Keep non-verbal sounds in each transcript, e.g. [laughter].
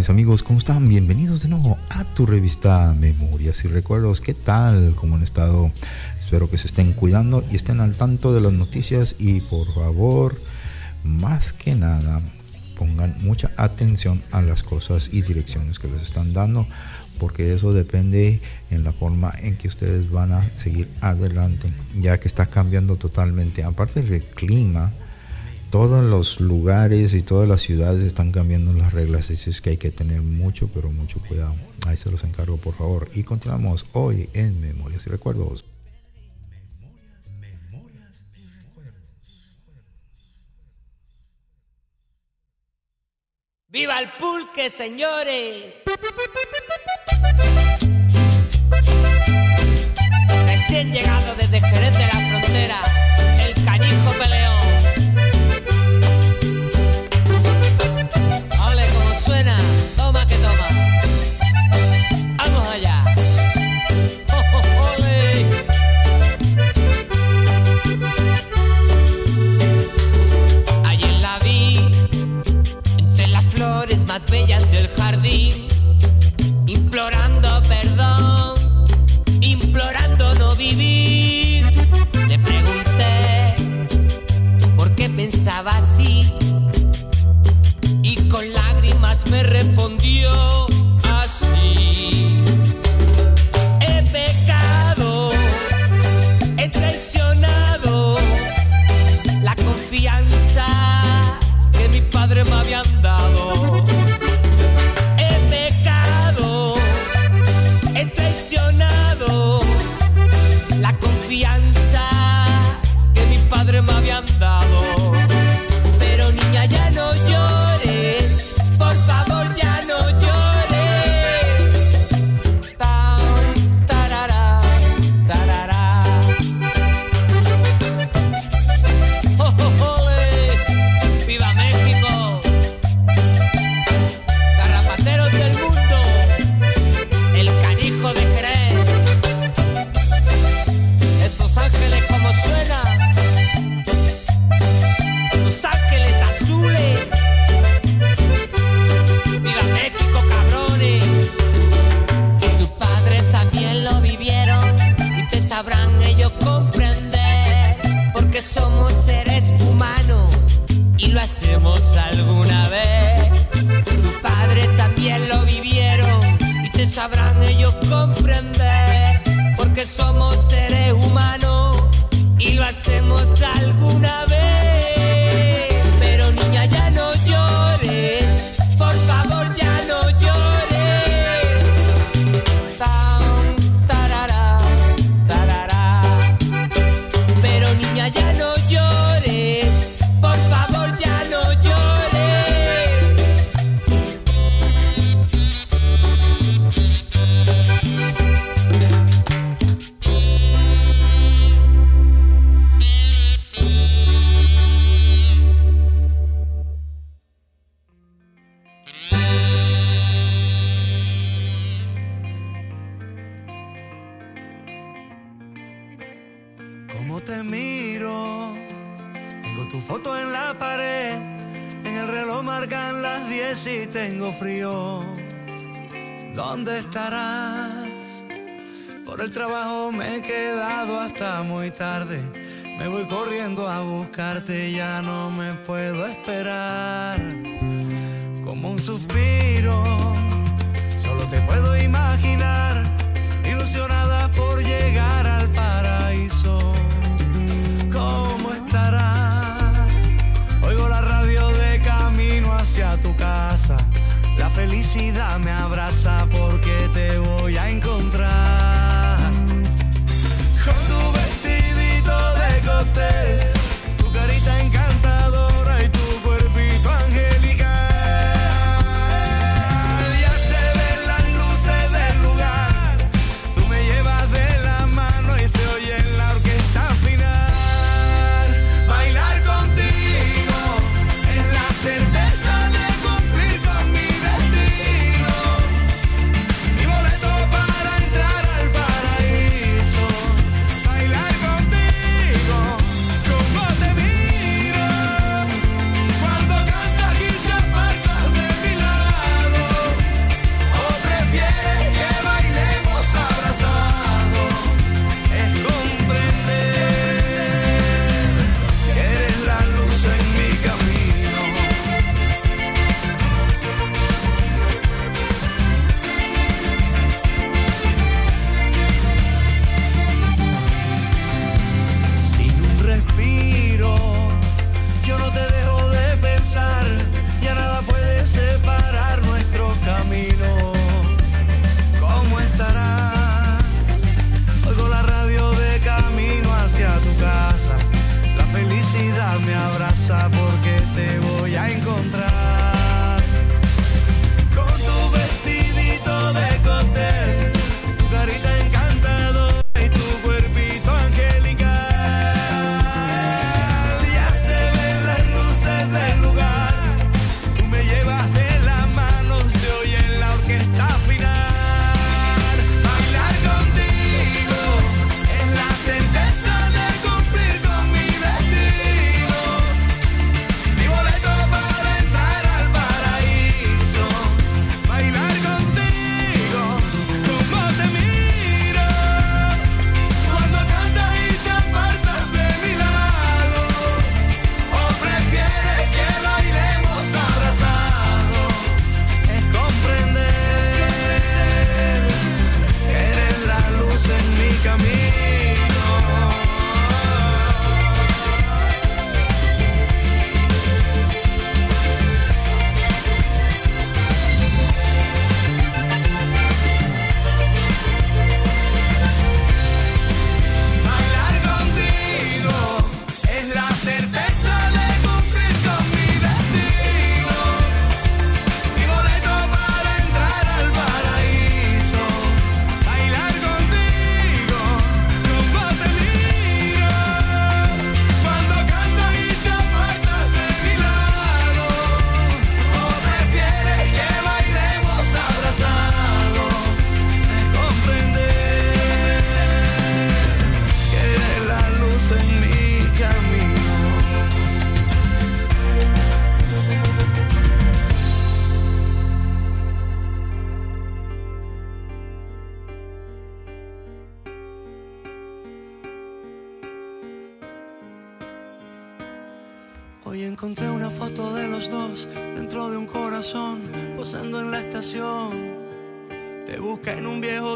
Mis amigos, ¿cómo están? Bienvenidos de nuevo a tu revista Memorias y Recuerdos. ¿Qué tal? ¿Cómo han estado? Espero que se estén cuidando y estén al tanto de las noticias y por favor, más que nada, pongan mucha atención a las cosas y direcciones que les están dando porque eso depende en la forma en que ustedes van a seguir adelante, ya que está cambiando totalmente, aparte del clima, todos los lugares y todas las ciudades están cambiando las reglas, así es que hay que tener mucho, pero mucho cuidado. Ahí se los encargo, por favor. Y continuamos hoy en Memorias y Recuerdos. ¡Viva el pulque, señores! Recién llegado desde Jerez de la Frontera, el canijo peleón. Bellas del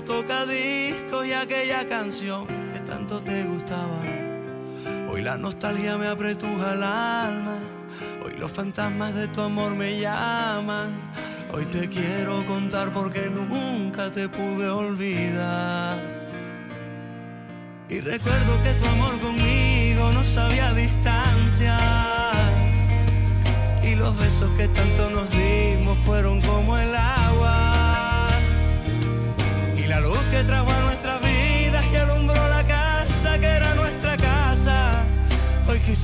Toca tocadisco y aquella canción que tanto te gustaba. Hoy la nostalgia me apretuja el alma, hoy los fantasmas de tu amor me llaman. Hoy te quiero contar porque nunca te pude olvidar. Y recuerdo que tu amor conmigo no sabía distancias. Y los besos que tanto nos dimos fueron como el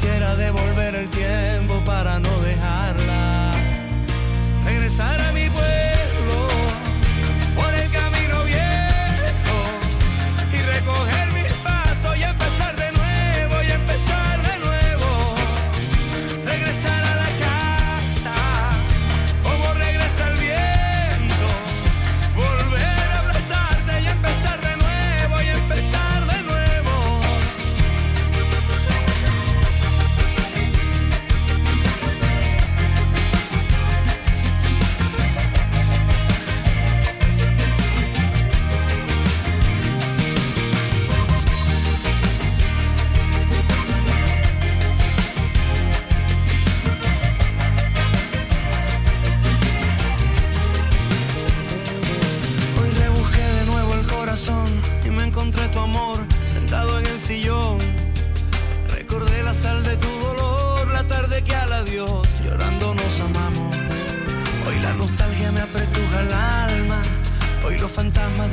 quisiera devolver.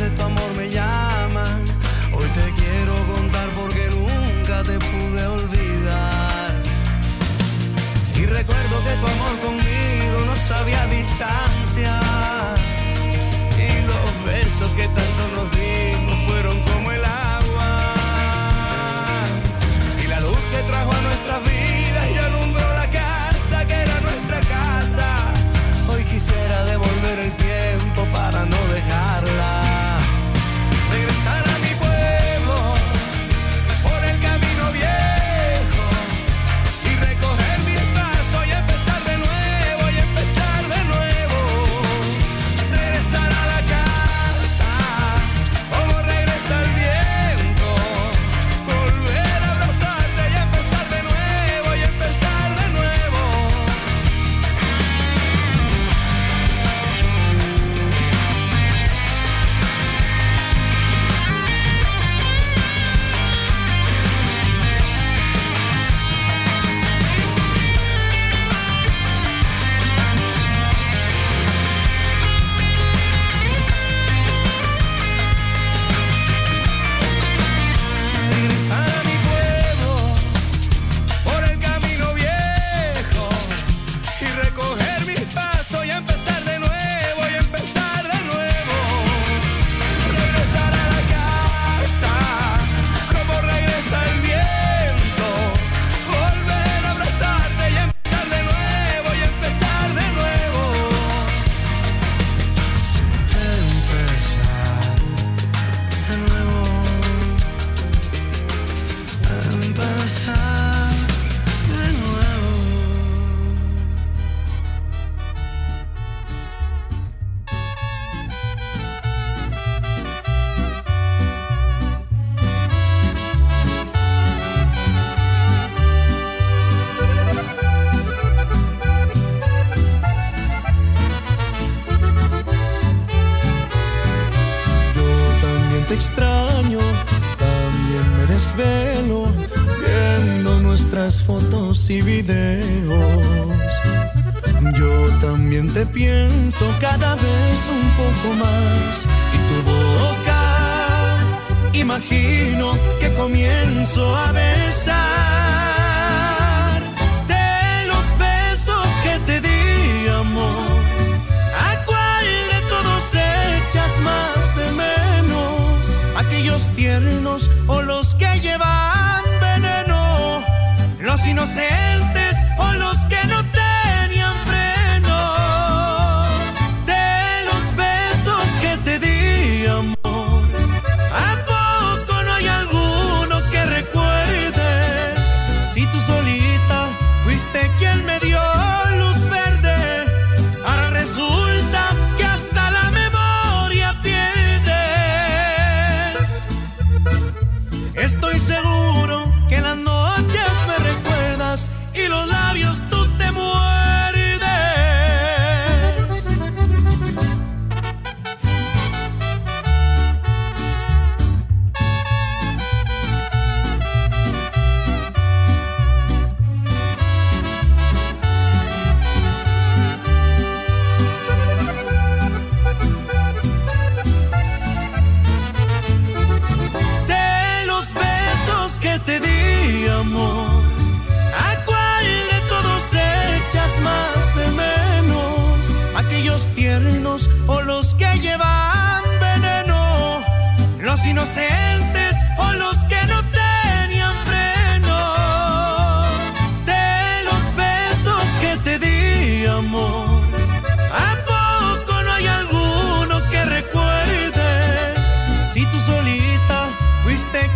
tu amor me llaman. Hoy te quiero contar porque nunca te pude olvidar. Y recuerdo que tu amor conmigo no sabía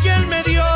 quien me dio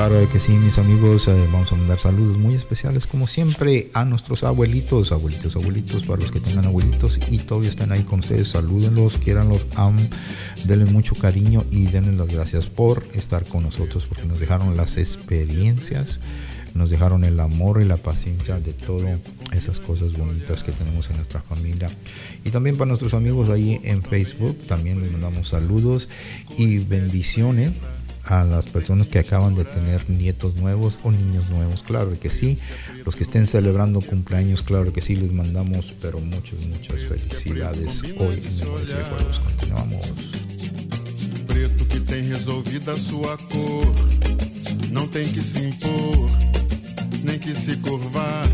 Claro que sí, mis amigos, eh, vamos a mandar saludos muy especiales como siempre a nuestros abuelitos, abuelitos, abuelitos, para los que tengan abuelitos y todavía están ahí con ustedes, salúdenlos, quieranlos, am, denle mucho cariño y denles las gracias por estar con nosotros porque nos dejaron las experiencias nos dejaron el amor y la paciencia de todas esas cosas bonitas que tenemos en nuestra familia. Y también para nuestros amigos ahí en Facebook, también les mandamos saludos y bendiciones a las personas que acaban de tener nietos nuevos o niños nuevos, claro que sí. Los que estén celebrando cumpleaños, claro que sí, les mandamos, pero muchas, muchas felicidades hoy en Memorias y Continuamos. Preto que tem resolvida sua cor, não tem que se impor, nem que se curvar.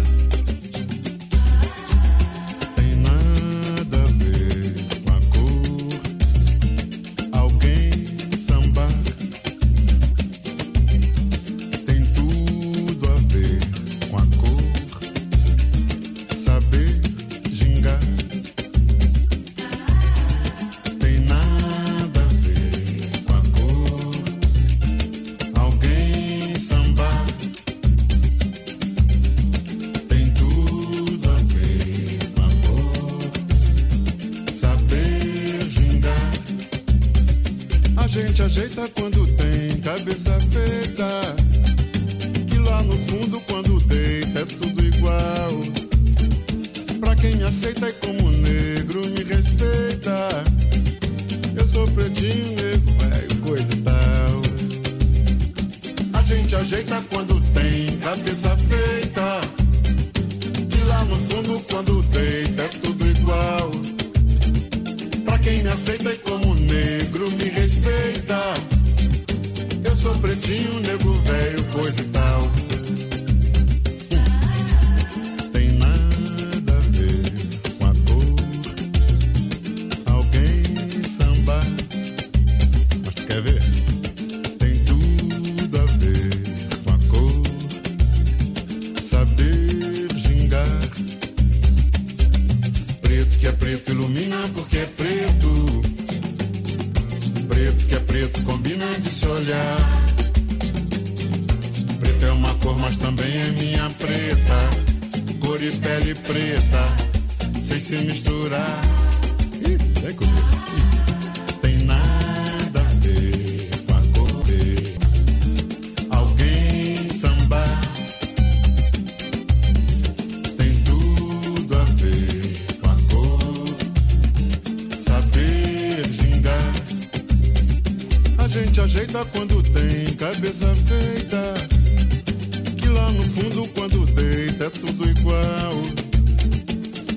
feita quando tem cabeça feita. Que lá no fundo, quando deita, é tudo igual.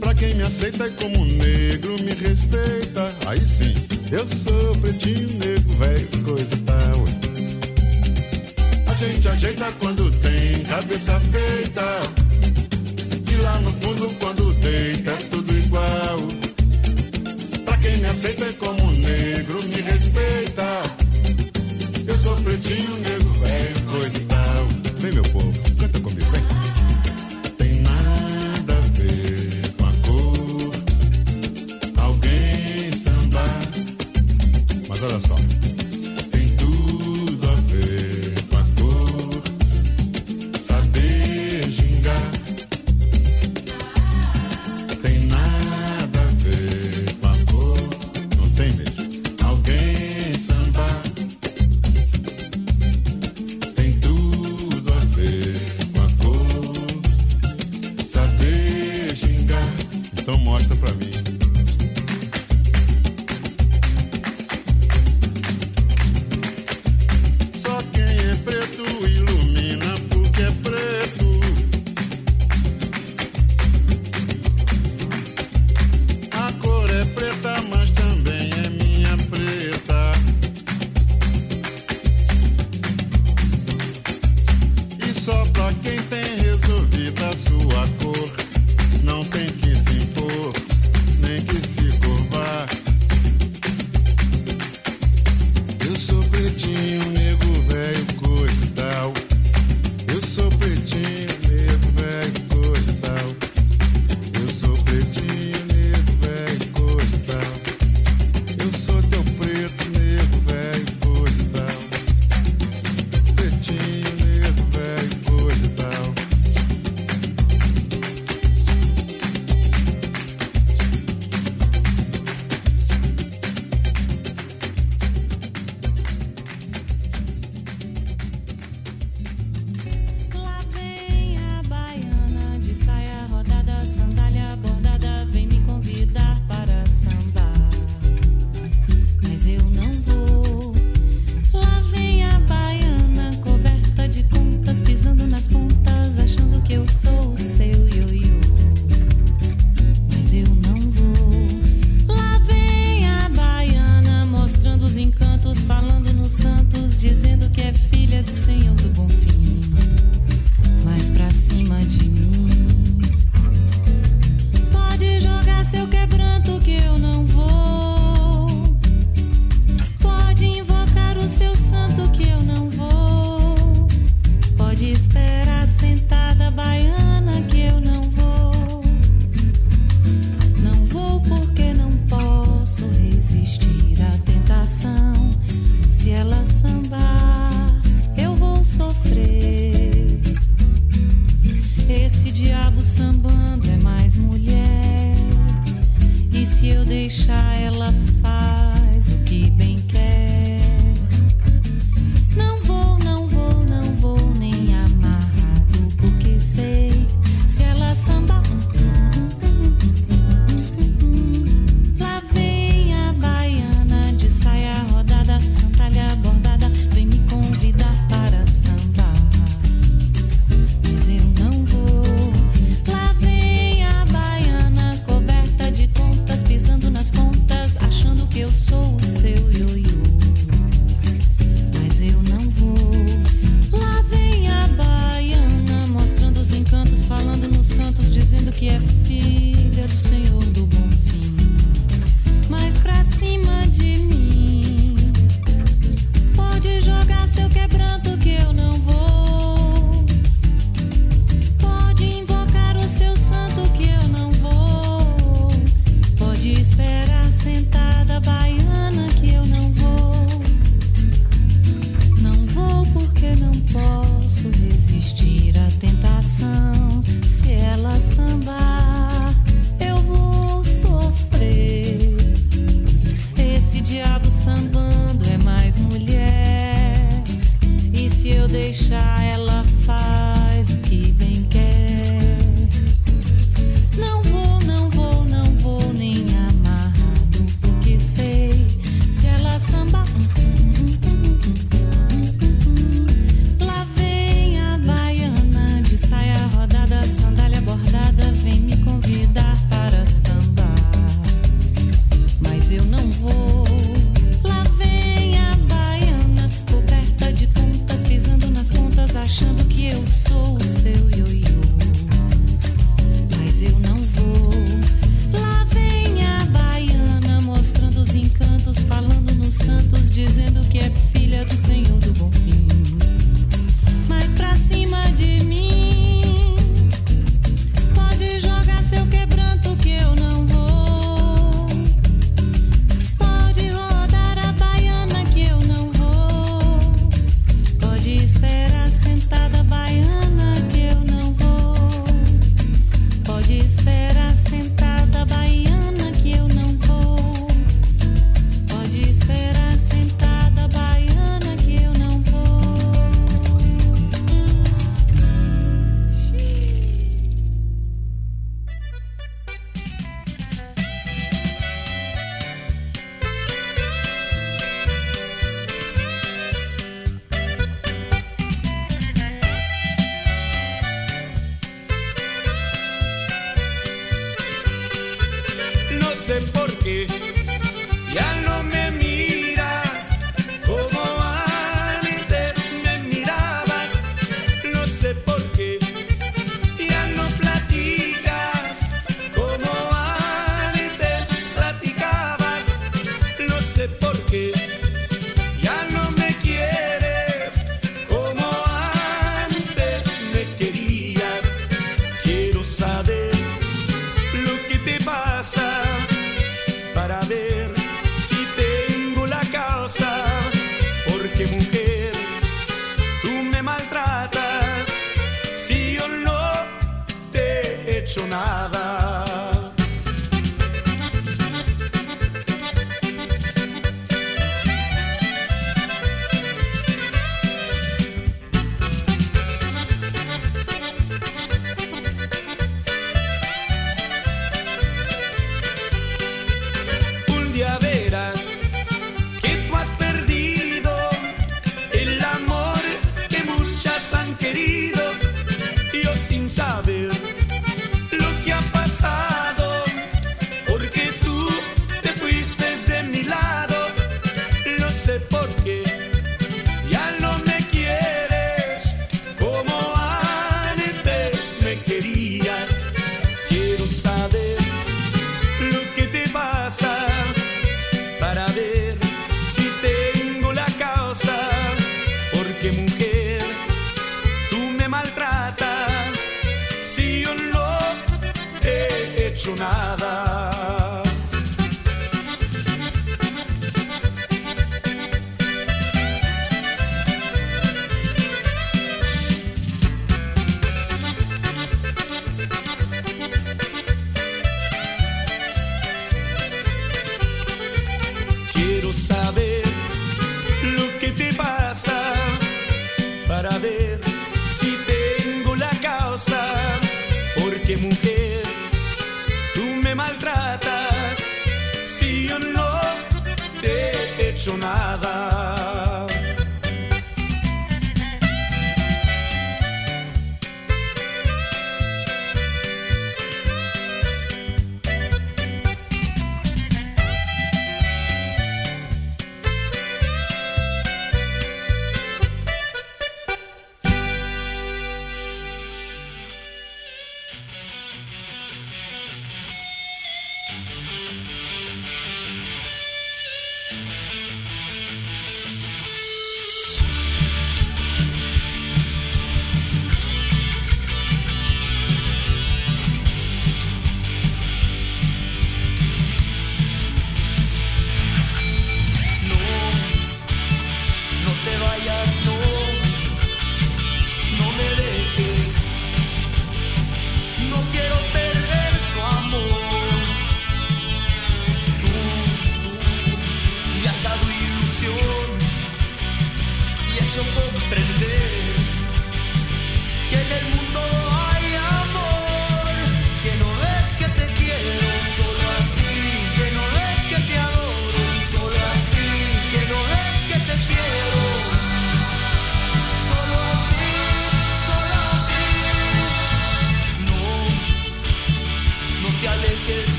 Pra quem me aceita e como negro me respeita, aí sim, eu sou pretinho negro, velho, coisa tal. A gente ajeita quando tem cabeça feita. Que lá no fundo, quando deita, é tudo igual. Pra quem me aceita e como negro me continue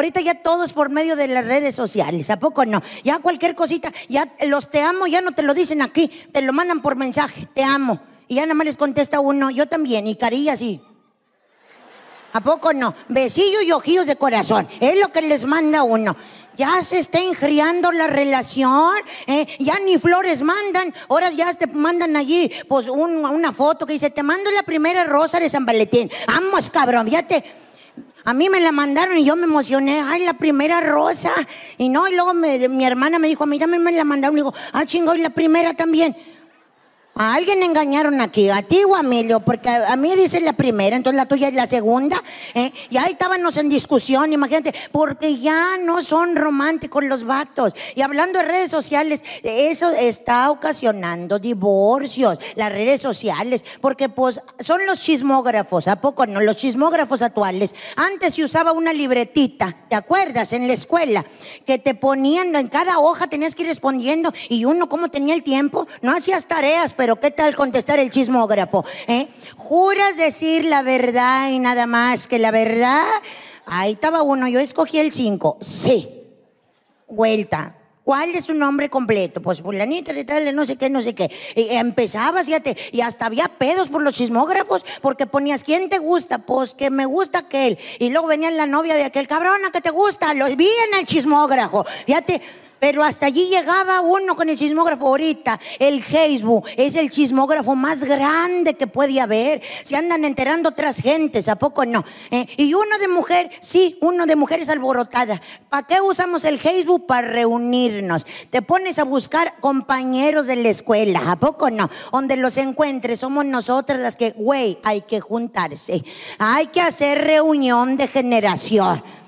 Ahorita ya todos por medio de las redes sociales, ¿a poco no? Ya cualquier cosita, ya los te amo, ya no te lo dicen aquí, te lo mandan por mensaje, te amo. Y ya nada más les contesta uno, yo también, y carillas y... ¿A poco no? Besillos y ojillos de corazón. Es lo que les manda uno. Ya se está enfriando la relación. ¿eh? Ya ni flores mandan. Ahora ya te mandan allí pues un- una foto que dice, te mando la primera rosa de San Valentín. Vamos, cabrón, ya te... A mí me la mandaron y yo me emocioné. Ay, la primera rosa. Y no, y luego me- mi hermana me dijo, a mí también me la mandaron. Y digo, ah, chingo, y la primera también. A alguien engañaron aquí, a ti o a Emilio, porque a, mí dice la primera, entonces la tuya es la segunda. ¿eh? Y ahí estábamos en discusión, imagínate, porque ya no son románticos los vatos. Y hablando de redes sociales, eso está ocasionando divorcios, las redes sociales, porque pues son los chismógrafos, ¿a poco no? Los chismógrafos actuales. Antes se usaba una libretita, ¿te acuerdas? En la escuela, que te ponían en cada hoja, tenías que ir respondiendo, y uno, ¿cómo tenía el tiempo? No hacías tareas, pero ¿qué tal contestar el chismógrafo? eh? ¿Juras decir la verdad y nada más que la verdad? Ahí estaba uno, yo escogí el 5. Sí. Vuelta. ¿Cuál es tu nombre completo? Pues fulanita y tal, no sé qué, no sé qué. Y empezabas, fíjate, y hasta había pedos por los chismógrafos, porque ponías, ¿quién te gusta? Pues que me gusta aquel. Y luego venía la novia de aquel, cabrona, que te gusta? Lo vi en el chismógrafo. Fíjate, pero hasta allí llegaba uno con el chismógrafo. Ahorita el Facebook es el chismógrafo más grande que puede haber. Se andan enterando otras gentes, ¿a poco no? ¿Eh? Y uno de mujer, sí, uno de mujeres alborotada. ¿Para qué usamos el Facebook? Para reunirnos. Te pones a buscar compañeros de la escuela, ¿a poco no? Donde los encuentres, somos nosotras las que, güey, hay que juntarse. Hay que hacer reunión de generación.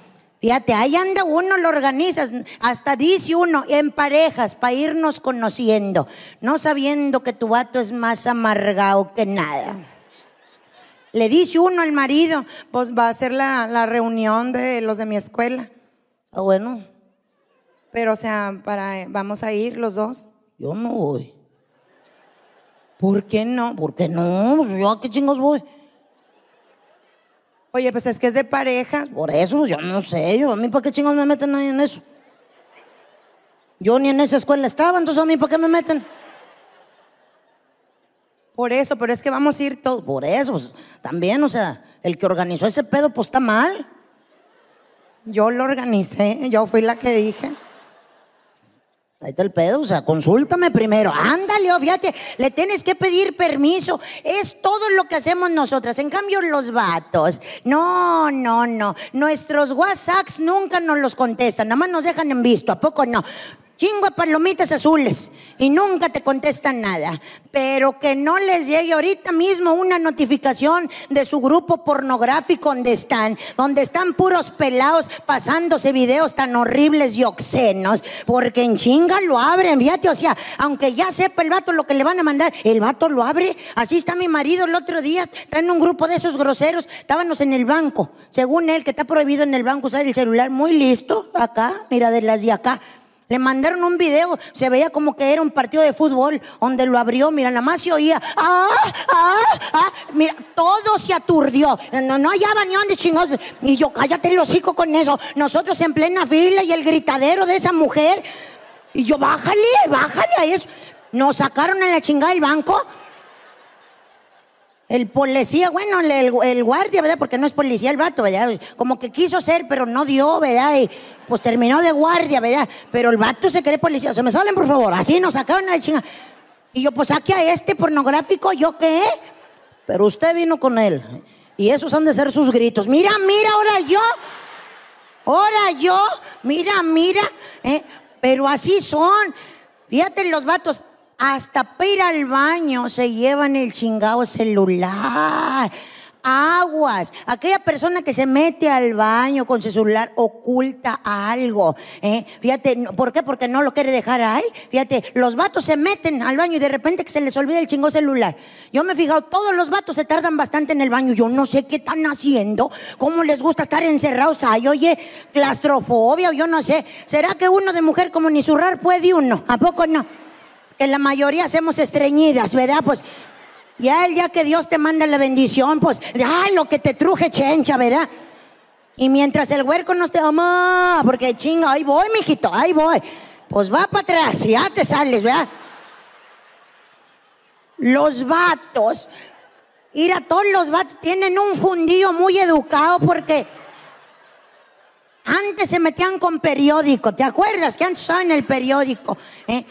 Fíjate, ahí anda uno, lo organizas, hasta dice uno, en parejas, para irnos conociendo, no sabiendo que tu vato es más amargado que nada. Le dice uno al marido, Pues va a ser la, la reunión de los de mi escuela. ah, bueno, Pero, o sea, para, vamos a ir los dos. yo no voy. ¿Por qué no? ¿Por qué no? Pues yo a qué chingos voy. Oye, pues es que es de pareja. Por eso, yo no sé, yo a mí para qué chingos me meten ahí en eso. Yo ni en esa escuela estaba, entonces a mí para qué me meten. Por eso, pero es que vamos a ir todos. Por eso, pues, también, o sea, el que organizó ese pedo, pues está mal. Yo lo organicé, yo fui la que dije. Ahí está el pedo, o sea, consúltame primero. Ándale, oh, fíjate, le tienes que pedir permiso. Es todo lo que hacemos nosotras. En cambio, los vatos, no, no, no. Nuestros WhatsApps nunca nos los contestan, nada más nos dejan en visto, ¿a poco no? Chingo de palomitas azules y nunca te contestan nada. Pero que no les llegue ahorita mismo una notificación de su grupo pornográfico donde están, donde están puros pelados pasándose videos tan horribles y obscenos, porque en chinga lo abren, fíjate, o sea, aunque ya sepa el vato lo que le van a mandar, el vato lo abre. Así está mi marido el otro día, está en un grupo de esos groseros, estábamos en el banco, según él, que está prohibido en el banco usar el celular, muy listo, acá, mira, de las de acá. Le mandaron un video, se veía como que era un partido de fútbol, donde lo abrió, mira, nada más se oía, ¡ah, ah, ah! Mira, todo se aturdió, no, no hallaba ni dónde chingados. Y yo, cállate el hocico con eso. Nosotros en plena fila y el gritadero de esa mujer. Y yo, bájale, bájale a eso. Nos sacaron a la chingada del banco. El policía, bueno, el, el- guardia, ¿verdad? Porque no es policía el vato, ¿verdad? Como que quiso ser, pero no dio, ¿verdad? Y pues terminó de guardia, ¿verdad? Pero el vato se cree policía. Se me salen, por favor. Así nos sacaron a la chinga. Y yo, pues saque a este pornográfico, ¿yo qué? Pero usted vino con él. Y esos han de ser sus gritos. Mira, mira, ahora yo. Ahora yo. Mira, mira. ¿eh? Pero así son. Fíjate los vatos. Hasta para ir al baño se llevan el chingado celular. Aguas. Aquella persona que se mete al baño con su celular oculta algo. ¿eh? Fíjate, ¿por qué? Porque no lo quiere dejar ahí. Fíjate, los vatos se meten al baño y de repente que se les olvida el chingo celular. Yo me he fijado, todos los vatos se tardan bastante en el baño. Yo no sé qué están haciendo, cómo les gusta estar encerrados ahí. Oye, claustrofobia yo no sé. ¿Será que uno de mujer como ni zurrar puede uno? ¿A poco no? Que la mayoría hacemos estreñidas, ¿verdad? Pues ya el día que Dios te manda la bendición, pues ya lo que te truje chencha, ¿verdad? Y mientras el huerco no esté, mamá, porque chinga, ahí voy, mijito, ahí voy. Pues va para atrás, ya te sales, ¿verdad? Los vatos, ir a todos los vatos tienen un fundillo muy educado porque antes se metían con periódico, ¿te acuerdas? Que antes usaban el periódico. eh?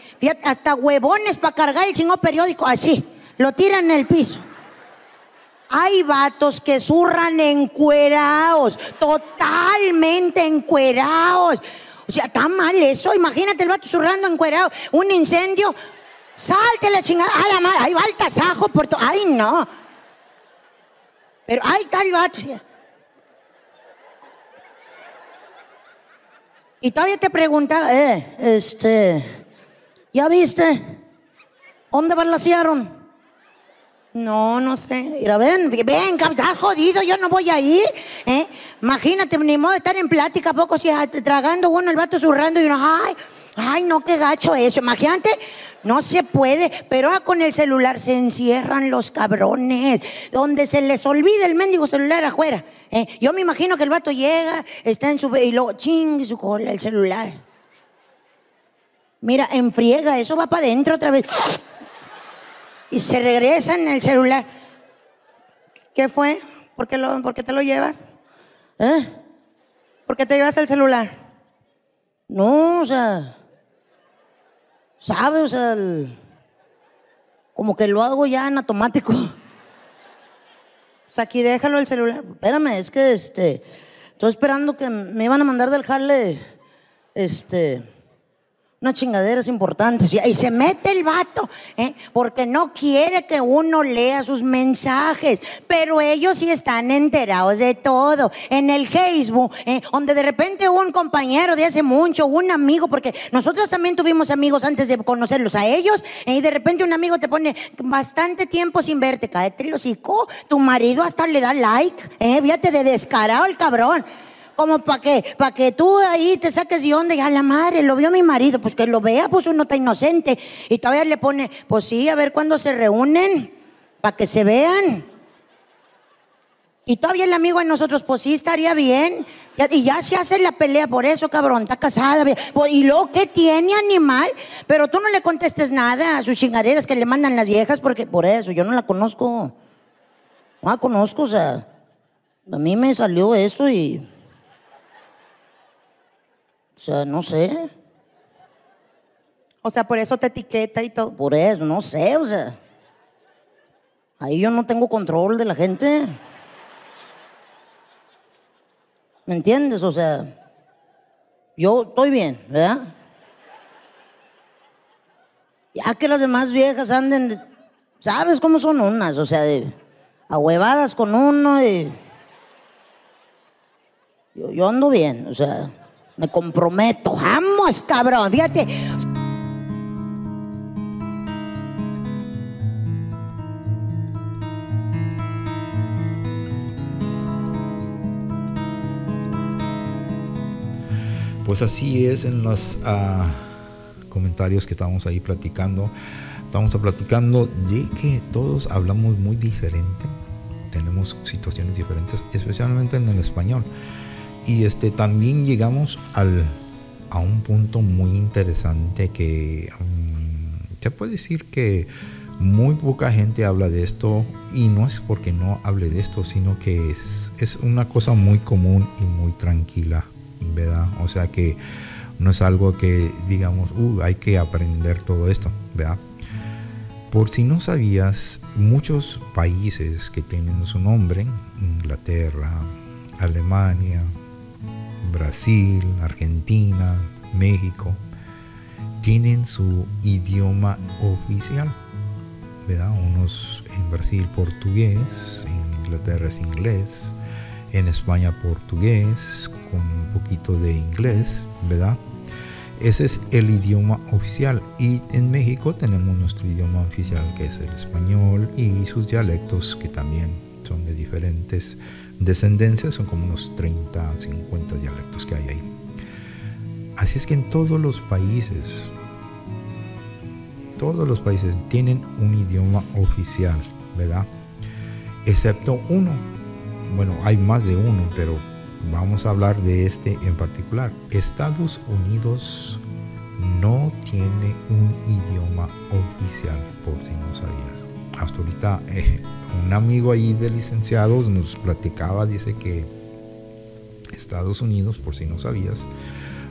Hasta huevones para cargar el chingón periódico, así, lo tiran en el piso. Hay vatos que zurran encuerados, totalmente encuerados. O sea, está mal eso. Imagínate el vato zurrando encuerado, un incendio. Salte la chingada. A la madre, ahí va el tasajo por todo. Ay, no. Pero ahí está el vato. o sea. Y todavía te preguntaba, eh, este, ¿ya viste? ¿Dónde balasearon? No, no sé. Mira, ven, ven, está jodido, yo no voy a ir. ¿eh? Imagínate, ni modo de estar en plática, ¿a poco si ah, tragando uno, el vato zurrando y uno, ay, ay, no, qué gacho eso. Imagínate, no se puede, pero ah, con el celular se encierran los cabrones, donde se les olvida el mendigo celular afuera. ¿Eh? Yo me imagino que el vato llega, está en su... y luego, ching, su cola, el celular. Mira, enfriega, eso va para adentro otra vez y se regresa en el celular. ¿Qué fue? ¿Por qué, lo, por qué te lo llevas? ¿Eh? ¿Por qué te llevas el celular? No, o sea, ¿sabes? O sea, como que lo hago ya en automático. Sea, aquí déjalo el celular. Espérame, es que este, estoy esperando que me iban a mandar del jale, este, unas chingaderas importantes. Y se mete el vato, ¿eh? porque no quiere que uno lea sus mensajes. Pero ellos sí están enterados de todo. En el Facebook, ¿eh? donde de repente un compañero de hace mucho, un amigo, porque nosotros también tuvimos amigos antes de conocerlos a ellos, ¿eh? y de repente un amigo te pone bastante tiempo sin verte. Cállate el tu marido hasta le da like. ¿eh? Fíjate de descarado el cabrón. Como para que, para que tú ahí te saques de onda y a la madre, lo vio mi marido, pues que lo vea, pues uno está inocente. Y todavía le pone, pues sí, a ver cuándo se reúnen, para que se vean. Y todavía el amigo de nosotros, pues sí, estaría bien. Y ya se hace la pelea por eso, cabrón, está casada. Pues, y luego, ¿qué tiene animal? Pero tú no le contestes nada a sus chingaderas que le mandan las viejas, porque por eso, yo no la conozco. No la conozco, o sea, a mí me salió eso y... O sea, no sé. O sea, por eso te etiqueta y todo. Por eso, no sé, o sea. Ahí yo no tengo control de la gente. ¿Me entiendes? O sea, yo estoy bien, ¿verdad? Ya que las demás viejas anden, ¿sabes cómo son unas? O sea, de ahuevadas con uno y... Yo, yo ando bien, o sea, me comprometo. ¡Vamos, cabrón! Fíjate, Pues así es en los ah, comentarios que estábamos ahí platicando. Estamos platicando de que todos hablamos muy diferente. Tenemos situaciones diferentes, especialmente en el español. Y este también llegamos al, a un punto muy interesante que mm, se puede decir que muy poca gente habla de esto y no es porque no hable de esto, sino que es, es una cosa muy común y muy tranquila, ¿verdad? O sea que no es algo que digamos, "Uh, hay que aprender todo esto, ¿verdad? Por si no sabías, muchos países que tienen su nombre, Inglaterra, Alemania, Brasil, Argentina, México, tienen su idioma oficial. ¿verdad? Unos en Brasil portugués, en Inglaterra es inglés, en España portugués, con un poquito de inglés, ¿verdad? Ese es el idioma oficial. Y en México tenemos nuestro idioma oficial que es el español y sus dialectos que también son de diferentes descendencias, son como unos 30, 50 dialectos que hay ahí. Así es que en todos los países, todos los países tienen un idioma oficial, ¿verdad? Excepto uno. Bueno, hay más de uno, pero vamos a hablar de este en particular. Estados Unidos no tiene un idioma oficial, por si no sabías. Hasta ahorita eh, un amigo ahí de licenciados nos platicaba, dice que Estados Unidos, por si no sabías,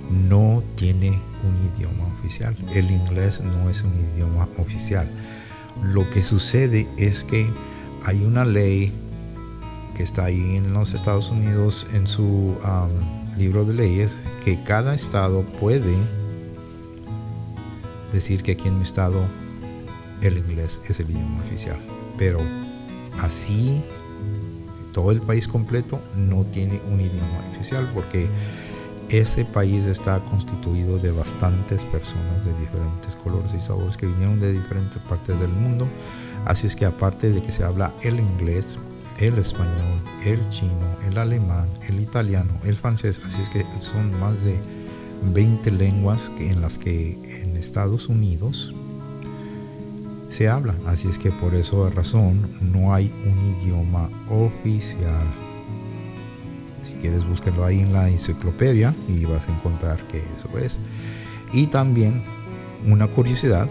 no tiene un idioma oficial. El inglés no es un idioma oficial. Lo que sucede es que hay una ley que está ahí en los Estados Unidos en su um, libro de leyes que cada estado puede decir que aquí en mi estado el inglés es el idioma oficial. Pero así todo el país completo no tiene un idioma oficial porque ese país está constituido de bastantes personas de diferentes colores y sabores que vinieron de diferentes partes del mundo. Así es que aparte de que se habla el inglés, el español, el chino, el alemán, el italiano, el francés, así es que son más de 20 lenguas en las que en Estados Unidos se habla. Así es que por esa razón no hay un idioma oficial. Si quieres búsquelo ahí en la enciclopedia y vas a encontrar que eso es. Y también una curiosidad,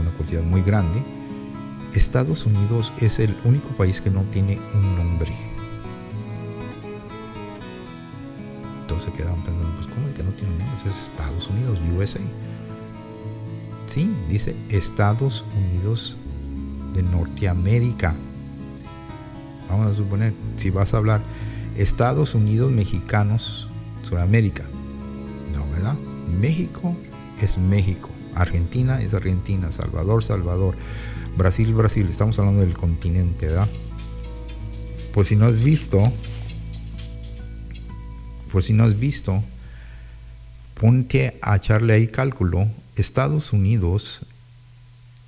una curiosidad muy grande. Estados Unidos es el único país que no tiene un nombre. Se quedaban pensando, pues ¿cómo es que no tiene un nombre? Es Estados Unidos, USA. Dice Estados Unidos de Norteamérica. Vamos a suponer, si vas a hablar Estados Unidos mexicanos, Sudamérica. No, ¿verdad? México es México. Argentina es Argentina. Salvador, Salvador. Brasil, Brasil. Estamos hablando del continente, ¿verdad? Pues si no has visto, pues si no has visto, ponte a echarle ahí cálculo. Estados Unidos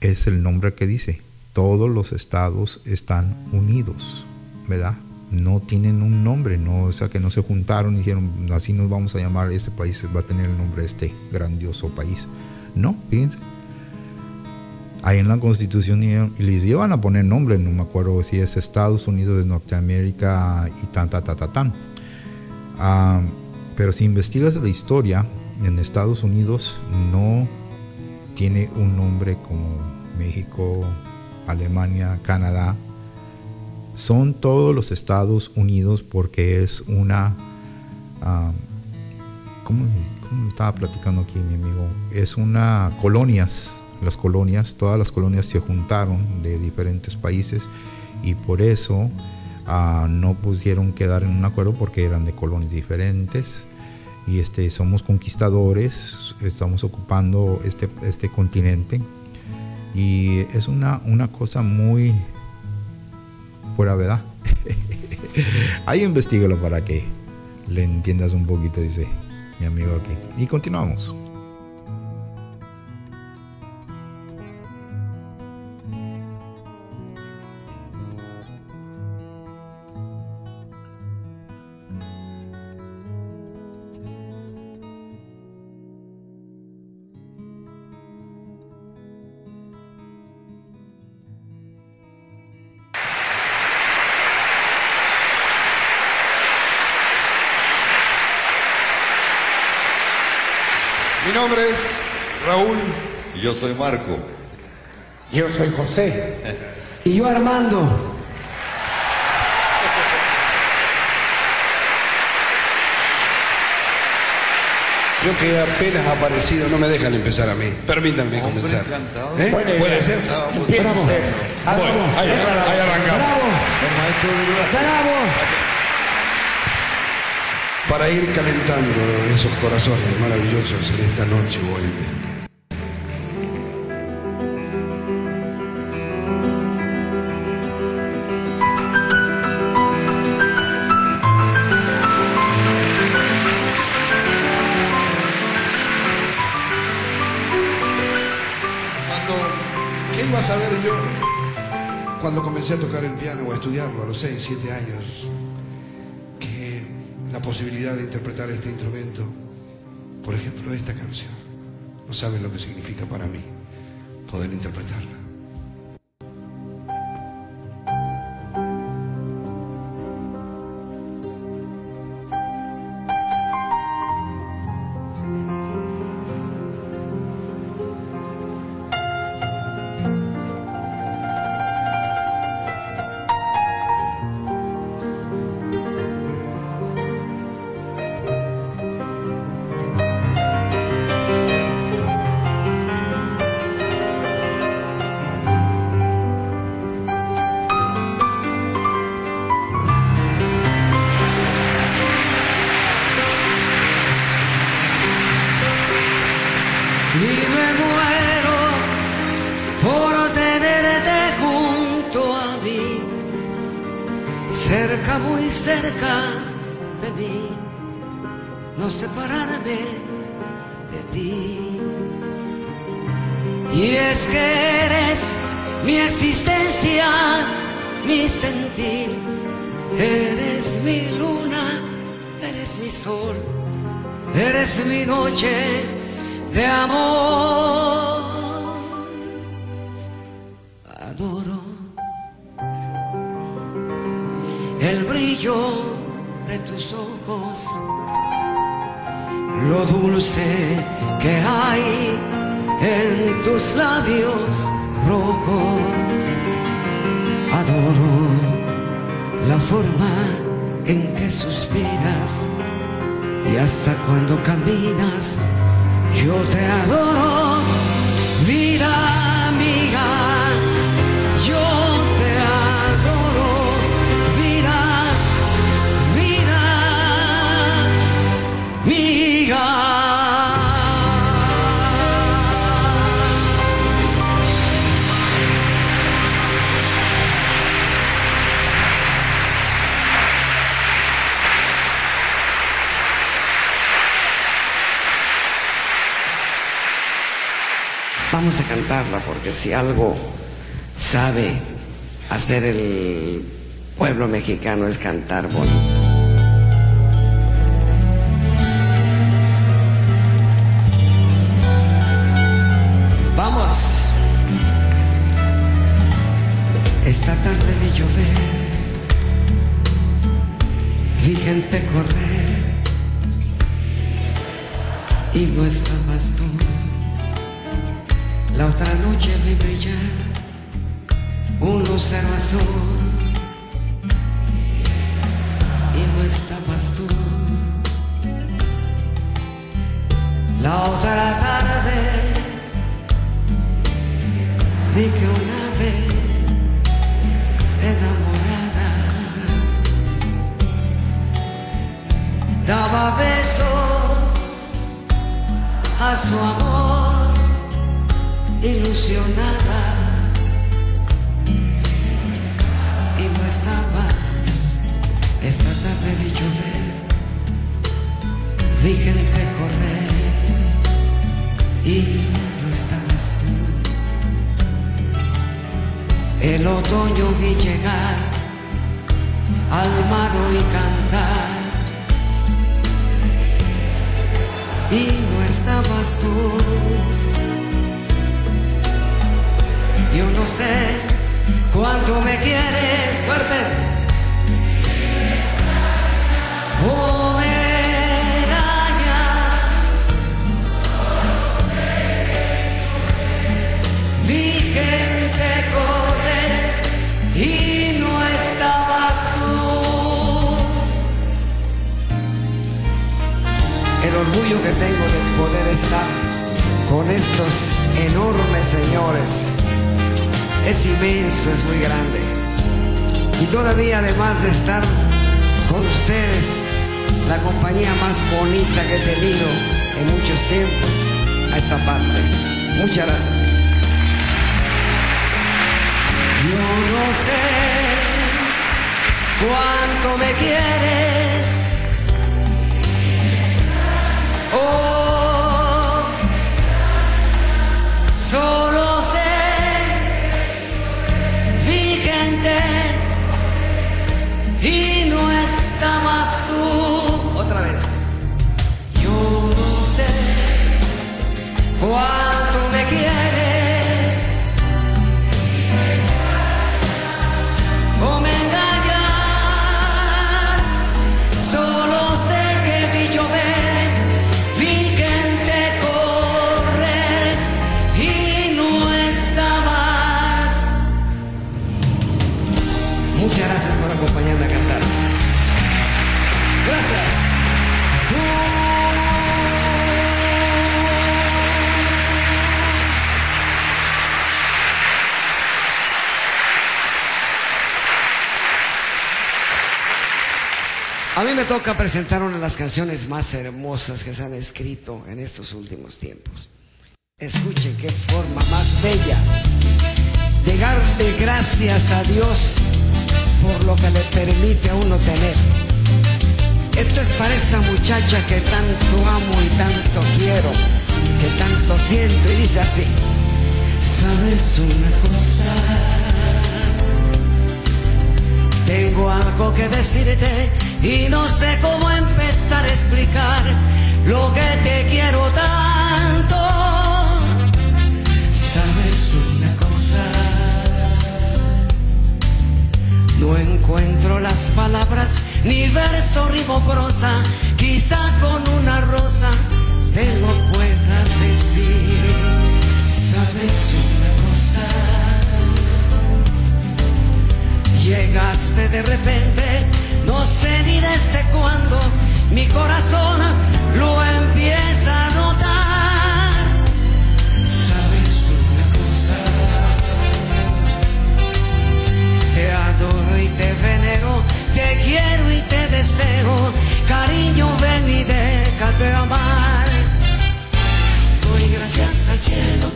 es el nombre que dice. Todos los estados están unidos, ¿verdad? No tienen un nombre, no, o sea que no se juntaron y dijeron, así nos vamos a llamar, este país va a tener el nombre de este grandioso país. No, fíjense. Ahí en la constitución y les iban a poner nombre, no me acuerdo si es Estados Unidos de Norteamérica y tan, ta, ta, ta, tan. Ah, pero si investigas la historia, en Estados Unidos no tiene un nombre como México, Alemania, Canadá. Son todos los Estados Unidos porque es una... ¿cómo, cómo estaba platicando aquí mi amigo? Es una colonias. Las colonias, todas las colonias se juntaron de diferentes países y por eso ah, no pudieron quedar en un acuerdo porque eran de colonias diferentes y este, somos conquistadores, estamos ocupando este, este continente y es una, una cosa muy fuera, ¿verdad? [laughs] Ahí investigalo para que le entiendas un poquito, dice mi amigo aquí. Y continuamos. Yo soy Marco. Yo soy José. Y yo Armando. Yo que apenas aparecido, no me dejan empezar a mí. Permítanme comenzar. ¿Eh? ¿Puede ser? Usted. serios. Bueno, ahí, ahí arrancamos. El maestro de Durazo. Para ir calentando esos corazones maravillosos en esta noche vuelve. Saber yo cuando comencé a tocar el piano o a estudiarlo a los 6, 7 años? Que la posibilidad de interpretar este instrumento, por ejemplo esta canción, no saben lo que significa para mí poder interpretarla. si algo sabe hacer el pueblo mexicano es cantar bonito. Roca presentaron a las canciones más hermosas que se han escrito en estos últimos tiempos. Escuchen qué forma más bella de darle gracias a Dios por lo que le permite a uno tener. Esto es para esa muchacha que tanto amo y tanto quiero, que tanto siento y dice así. ¿Sabes una cosa? Tengo algo que decirte y no sé cómo empezar a explicar lo que te quiero tanto. ¿Sabes una cosa? No encuentro las palabras, ni verso, rimo, prosa. Quizá con una rosa te lo pueda decir. ¿Sabes una cosa? Llegaste de repente, no sé ni desde cuándo, mi corazón lo empieza a notar. ¿Sabes una cosa? Te adoro y te venero, te quiero y te deseo. Cariño, ven y déjate amar. Doy gracias al cielo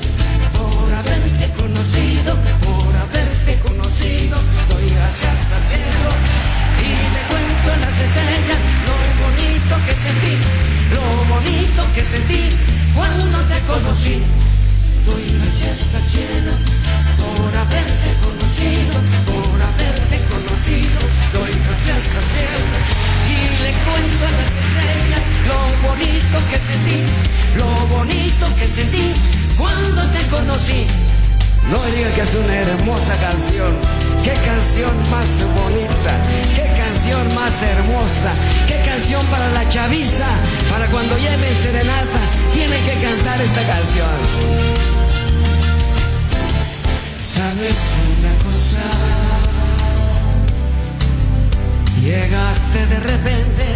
por haberte conocido, por haberte conocido. Doy gracias al cielo y le cuento en las estrellas lo bonito que sentí, lo bonito que sentí cuando te conocí. Doy gracias al cielo por haberte conocido, por haberte conocido. Doy gracias al cielo y le cuento a las estrellas lo bonito que sentí, lo bonito que sentí cuando te conocí. No me diga que es una hermosa canción. Qué canción más bonita, qué canción más hermosa, qué canción para la chaviza, para cuando lleven serenata, tienen que cantar esta canción. ¿Sabes una cosa? Llegaste de repente,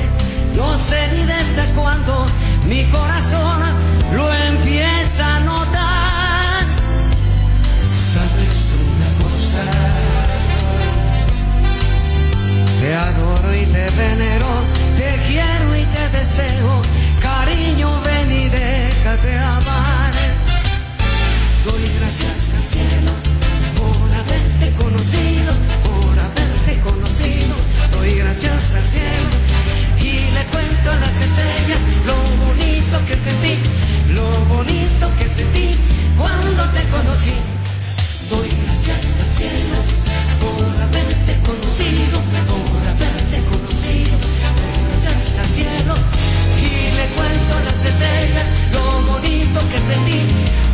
no sé ni desde cuándo, mi corazón lo empieza a notar. Te adoro y te venero, te quiero y te deseo. Cariño, ven y déjate amar. Doy gracias al cielo por haberte conocido, por haberte conocido. Doy gracias al cielo y le cuento a las estrellas lo bonito que sentí, lo bonito que sentí cuando te conocí. Doy gracias al cielo por haberte conocido, por haberte conocido. Doy gracias al cielo y le cuento las estrellas lo bonito que sentí,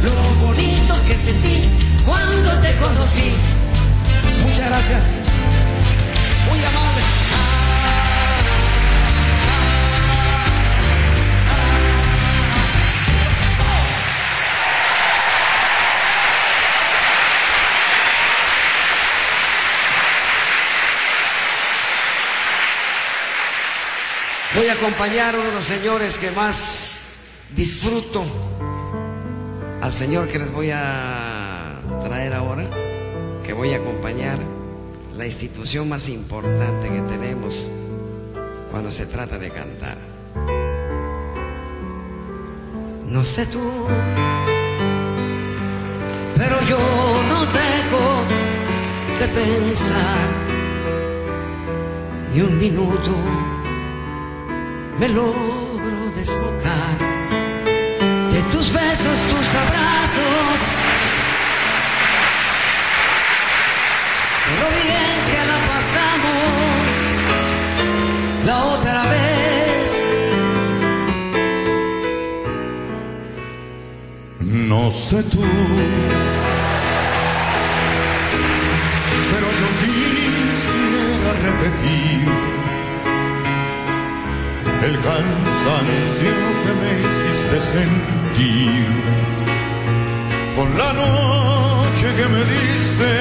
lo bonito que sentí cuando te conocí. Muchas gracias. Muy amable. Acompañar uno de los señores que más disfruto. Al señor que les voy a traer ahora, que voy a acompañar, la institución más importante que tenemos cuando se trata de cantar. No sé tú, pero yo no dejo de pensar ni un minuto me logro desbocar de tus besos, tus abrazos, de lo bien que la pasamos la otra vez. No sé tú, pero yo quisiera repetir el cansancio que me hiciste sentir con la noche que me diste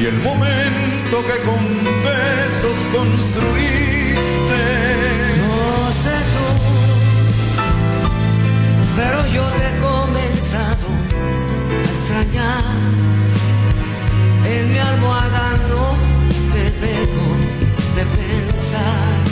y el momento que con besos construiste. No sé tú, pero yo te he comenzado a extrañar. En mi almohada no te dejo de pensar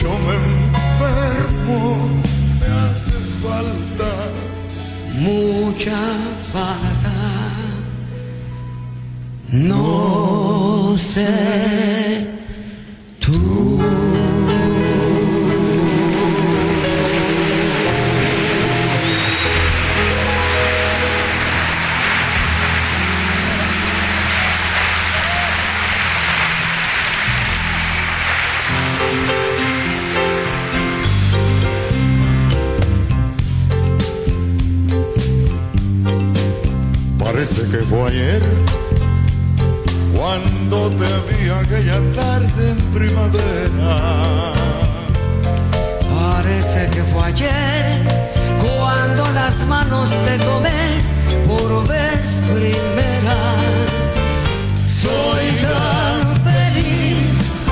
yo me enfermo, me haces falta. mucha falta. No sé cuando las manos te tomé por vez primera. Soy tan feliz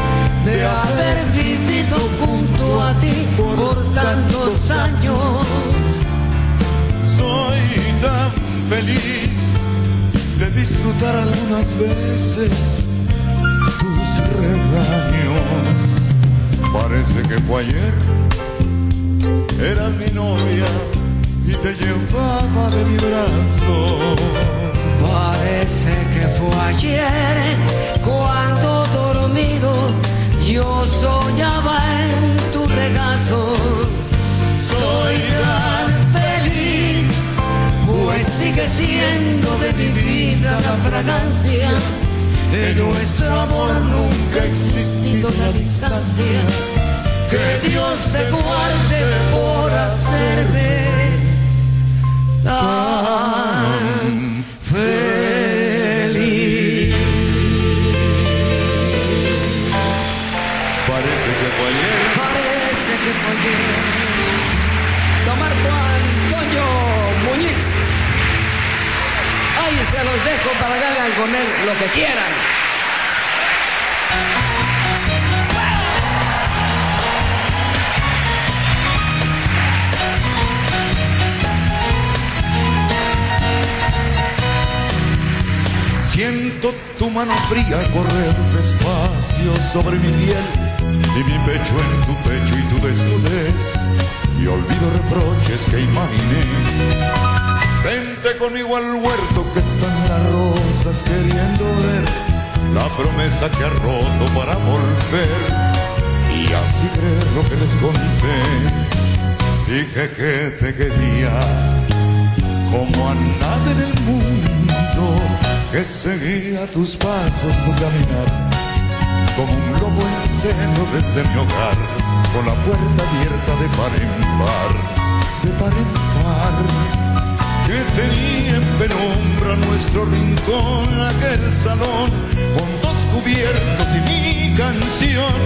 de haber vivido junto a ti por tantos años. Soy tan feliz de disfrutar algunas veces tus regaños. Parece que fue ayer, eras mi novia y te llevaba de mi brazo. Parece que fue ayer cuando dormido yo soñaba en tu regazo. Soy tan feliz, pues sigue siendo de mi vida la fragancia. De nuestro amor nunca ha existido la distancia. Que Dios te guarde por hacerme tan feliz. Parece que fue ayer, Parece que fue ayer. Don Marco Antonio Muñiz. Ahí se los dejo para que hagan con él lo que quieran. Tu mano fría correr despacio sobre mi piel y mi pecho en tu pecho y tu desnudez y olvido reproches que imaginé. Vente conmigo al huerto que están las rosas queriendo ver la promesa que ha roto para volver y así creer lo que les conté. Dije que te quería como a nadie en el mundo que seguía tus pasos, tu caminar, como un lobo en celo desde mi hogar, con la puerta abierta de par en par, de par en par, que tenía en penumbra nuestro rincón, aquel salón, con dos cubiertos y mi canción,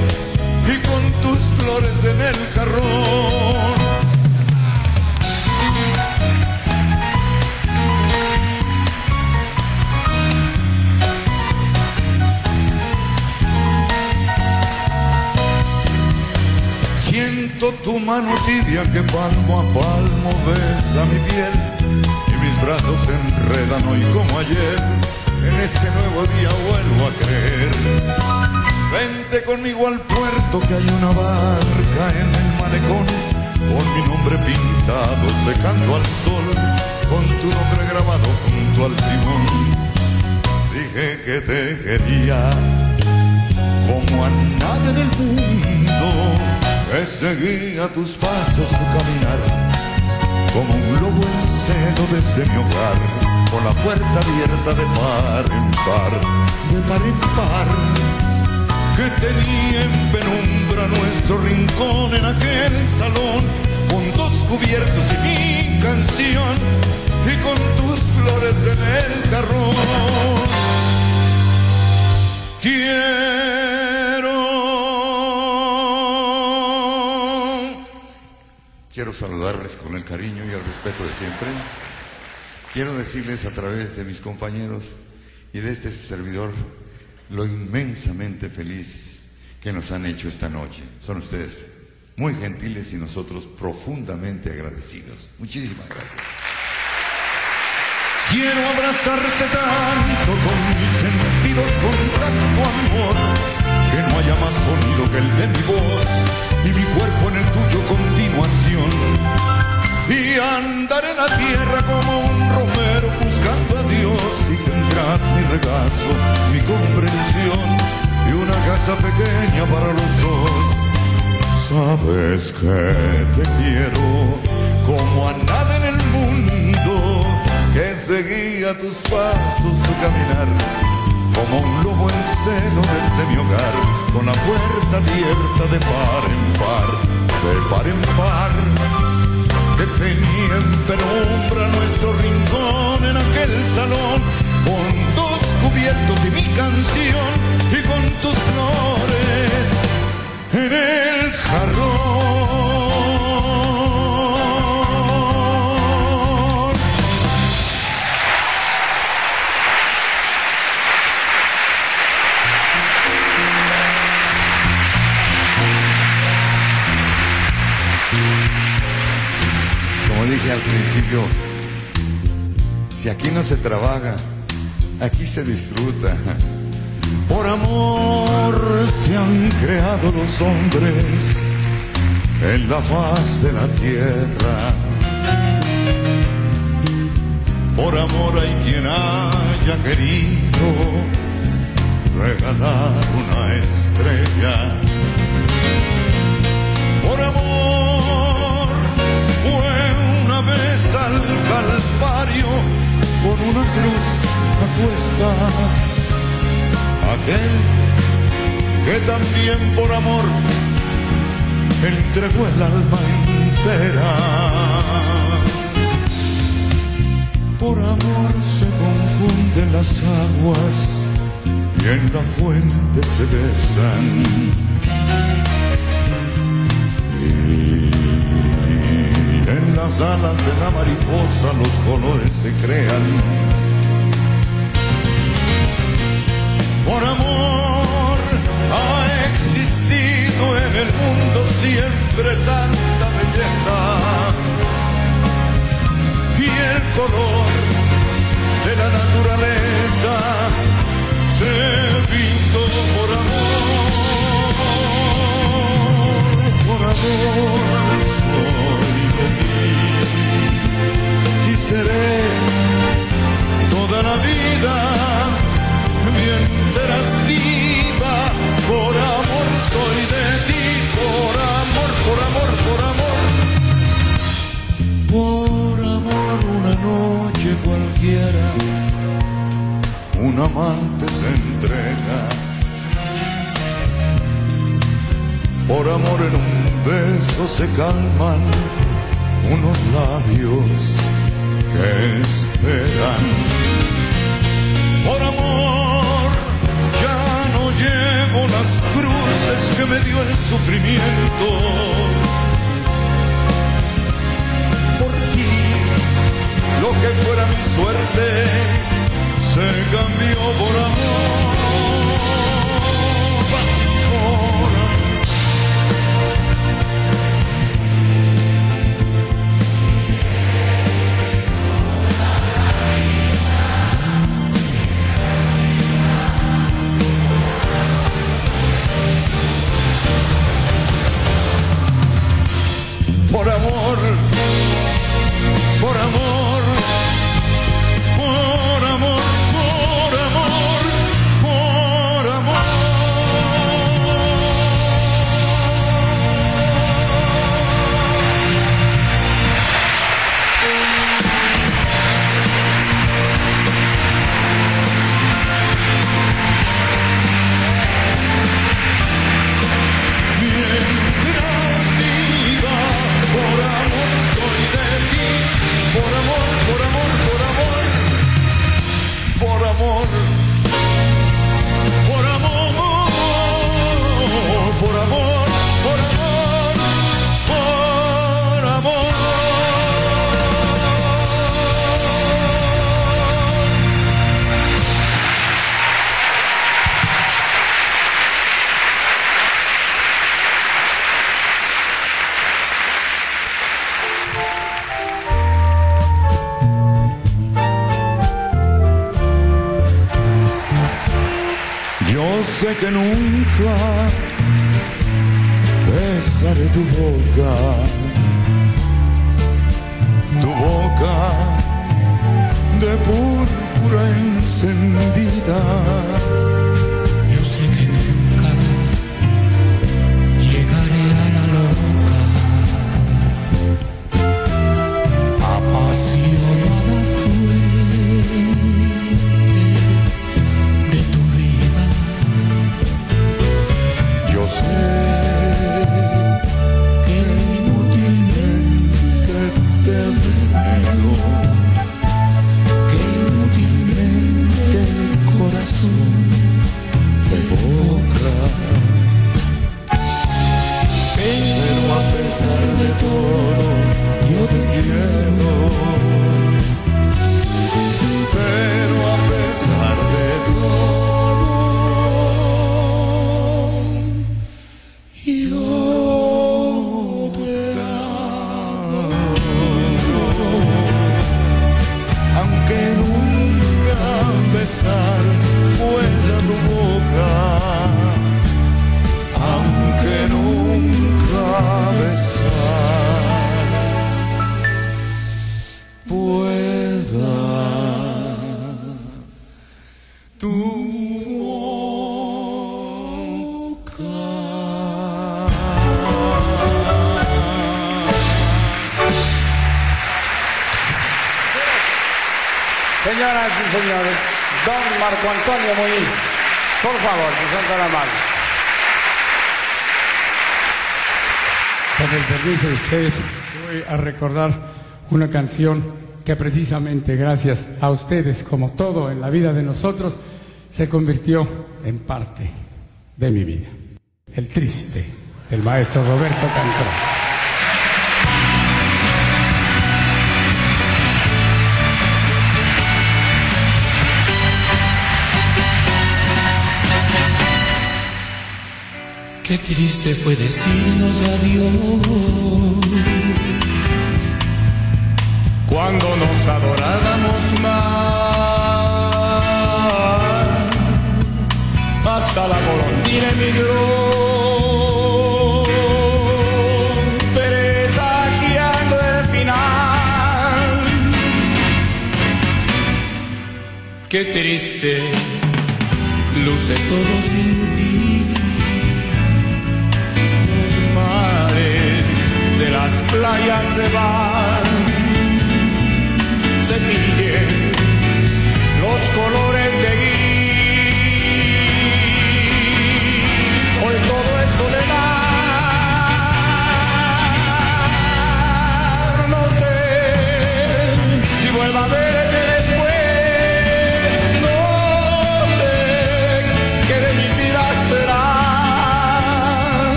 y con tus flores en el jarrón. Tu mano tibia que palmo a palmo besa mi piel y mis brazos se enredan hoy como ayer. En este nuevo día vuelvo a creer. Vente conmigo al puerto que hay una barca en el malecón con mi nombre pintado secando al sol, con tu nombre grabado junto al timón. Dije que te quería como a nadie en el mundo que seguía tus pasos, tu caminar, como un lobo en celo desde mi hogar, con la puerta abierta de par en par, de par en par, que tenía en penumbra nuestro rincón en aquel salón, con dos cubiertos y mi canción, y con tus flores en el jarrón. Quiero. Quiero saludarles con el cariño y el respeto de siempre. Quiero decirles a través de mis compañeros y de este servidor lo inmensamente feliz que nos han hecho esta noche. Son ustedes muy gentiles y nosotros profundamente agradecidos. Muchísimas gracias. Quiero abrazarte tanto latidos con tanto amor que no haya más sonido que el de mi voz y mi cuerpo en el tuyo continuación. Y andaré en la tierra como un romero buscando a Dios y tendrás mi regazo, mi comprensión y una casa pequeña para los dos. Sabes que te quiero como a nada en el mundo, que seguía tus pasos, tu caminar, como un lobo en seno desde mi hogar, con la puerta abierta de par en par, de par en par, que tenía en penumbra nuestro rincón en aquel salón, con dos cubiertos y mi canción, y con tus flores en el jarrón. Al principio, si aquí no se trabaja, aquí se disfruta. Por amor se han creado los hombres en la faz de la tierra. Por amor hay quien haya querido regalar una estrella. Por amor vez al Calvario con una cruz a cuestas aquel que también por amor entregó el alma entera. Por amor se confunden las aguas y en la fuente se besan. Las alas de la mariposa los colores se crean. Por amor ha existido en el mundo siempre tanta belleza. Y el color de la naturaleza se pintó por amor. Por amor seré toda la vida mientras viva, por amor soy de ti, por amor, por amor, por amor. Por amor una noche cualquiera, un amante se entrega. Por amor en un beso se calman unos labios que esperan. Por amor ya no llevo las cruces que me dio el sufrimiento. Por ti, lo que fuera mi suerte se cambió por amor. Sé que nunca besaré tu boca, tu boca de púrpura encendida. Antonio Muñiz, por favor, si son tan amables. Con el permiso de ustedes, voy a recordar una canción que precisamente gracias a ustedes, como todo en la vida de nosotros, se convirtió en parte de mi vida. El triste, del maestro Roberto Cantón. Qué triste fue decirnos adiós cuando nos adorábamos más. Hasta la golondrina emigró. Qué triste luce todo sin ti. Las playas se van,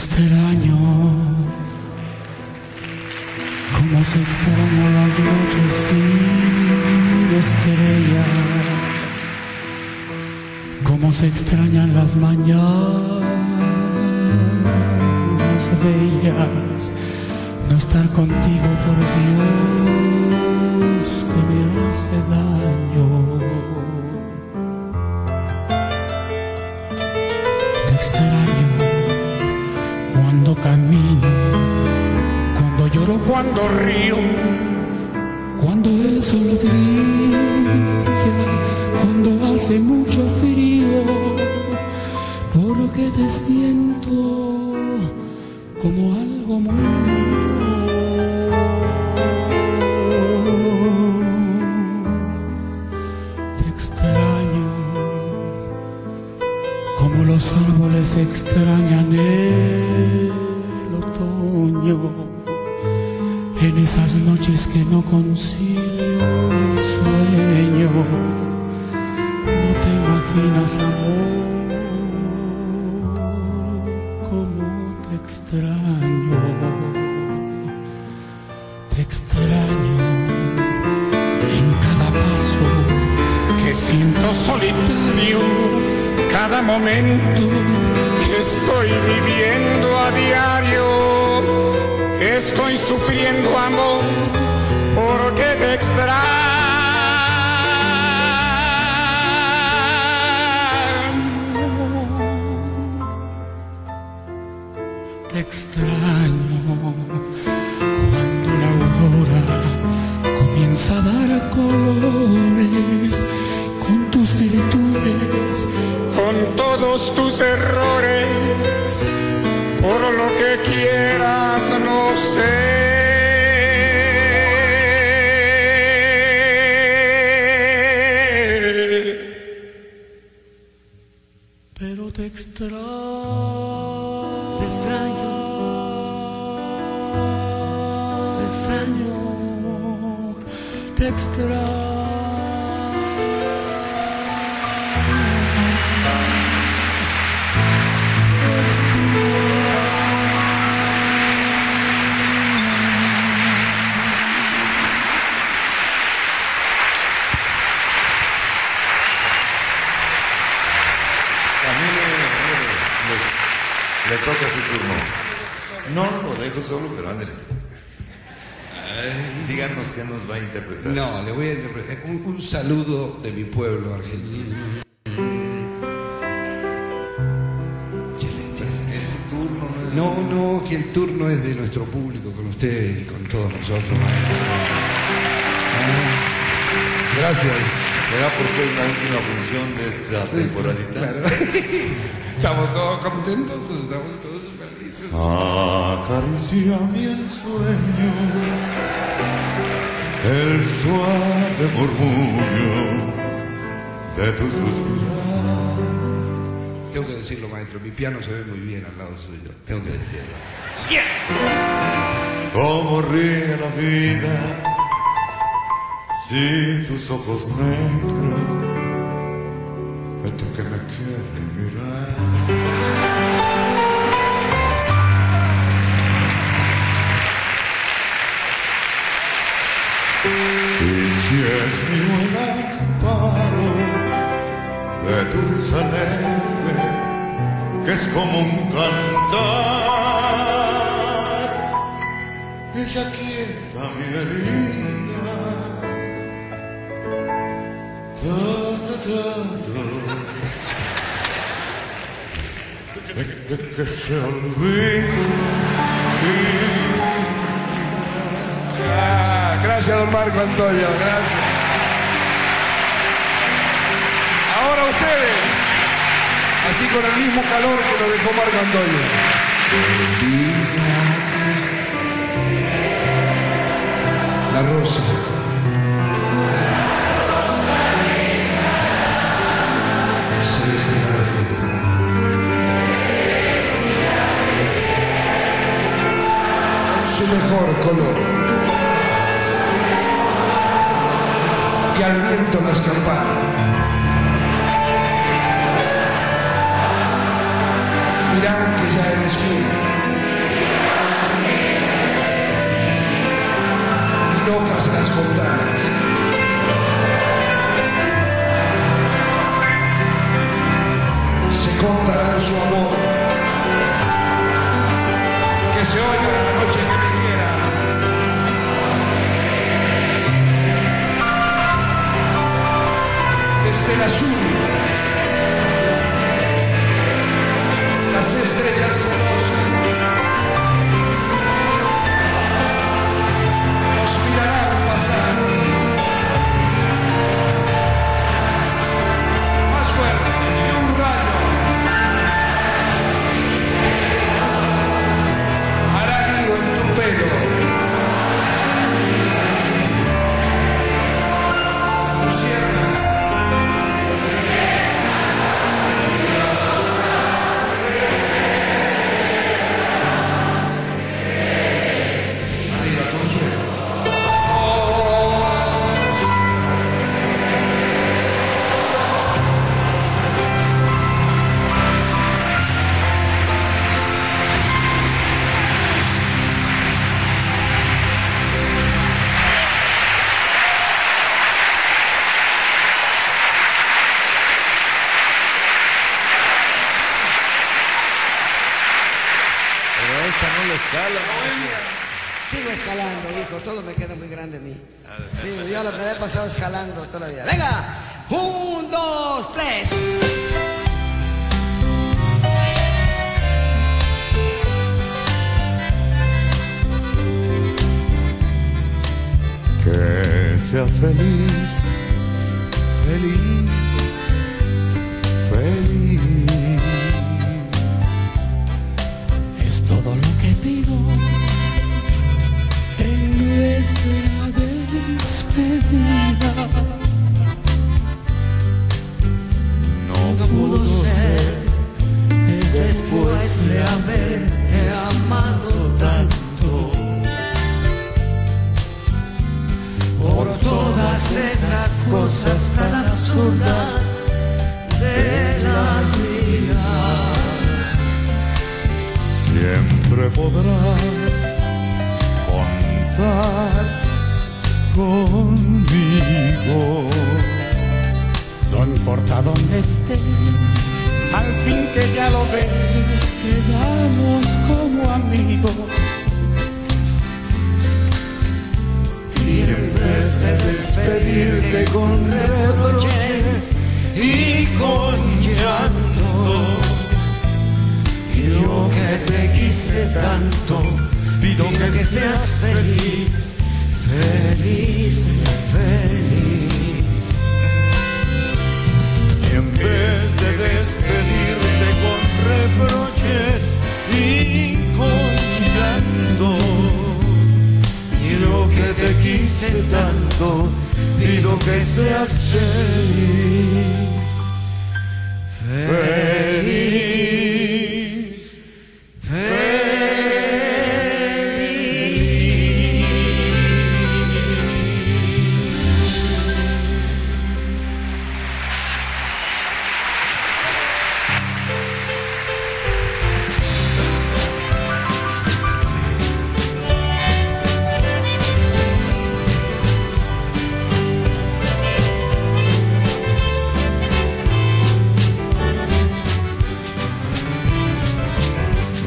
extraño, como se extrañan las noches sin estrellas, como se extrañan las mañanas bellas, no estar contigo por Dios que me hace daño. Te extraño camino, cuando lloro, cuando río, cuando el sol brilla, cuando hace mucho frío, porque te siento. De mi pueblo argentino. Es turno, No, no, que el turno es de nuestro público, con ustedes y con todos nosotros. maestro. Gracias. ¿Será porque es la última función de esta temporadita? [laughs] Estamos todos contentos, estamos todos felices. Acaricia mi ensueño, el suave murmullo de tu suspirar. Tengo que decirlo, maestro, mi piano se ve muy bien al lado suyo. Tengo que decirlo. Cómo ríe la vida si tus ojos negros este que me quieren mirar. Si es mío el amparo de tu risa alegre, que es como un cantar, ella quieta mi herida. Ta, ta, ta, ta. De que, que se olvide. Ah, gracias, don Marco Antonio, gracias. Ustedes, así con el mismo calor que lo dejó Marco Antonio. La rosa. Su mejor color. Que al viento las campanas. Se contarán su amor. Que se oiga la noche que me quieras. Desde azul. Las estrellas.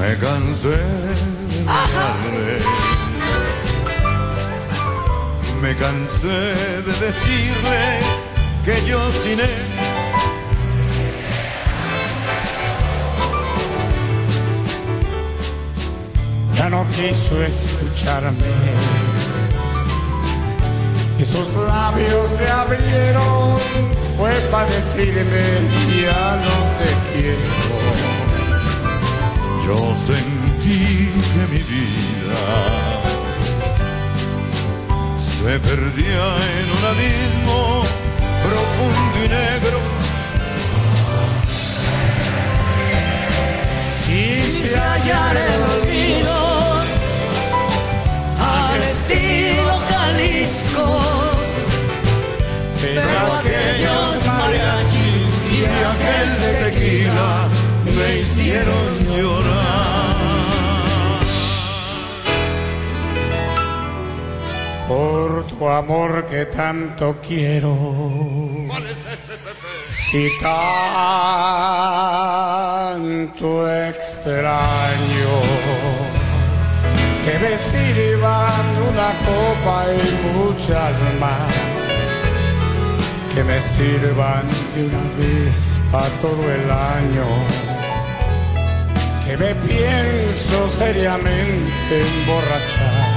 Me cansé de negarle. Me cansé de decirle que yo sin él Ya no quiso escucharme. Y sus labios se abrieron, fue para decirme ya no te quiero. Yo sentí que mi vida se perdía en un abismo profundo y negro. Quise hallar el olvido al estilo Jalisco, pero aquellos mariachis y aquel de tequila me hicieron llorar. Por tu amor que tanto quiero. Y tanto extraño que me sirvan una copa y muchas más. Que me sirvan de una vez para todo el año. Que me pienso seriamente emborrachar.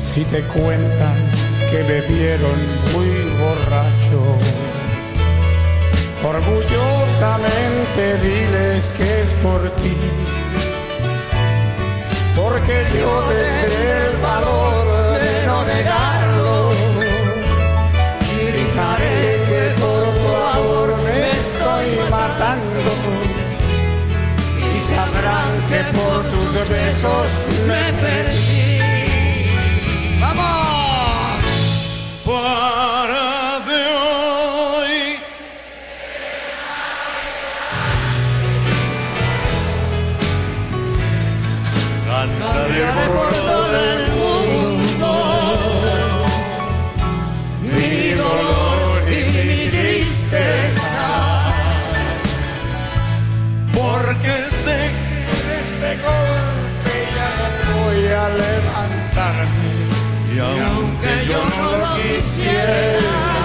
Si te cuentan que bebieron muy borracho, orgullosamente diles que es por ti. Porque yo tendré el valor de no negarlo. Que por tus besos me perdí. Y aunque yo no quisiera,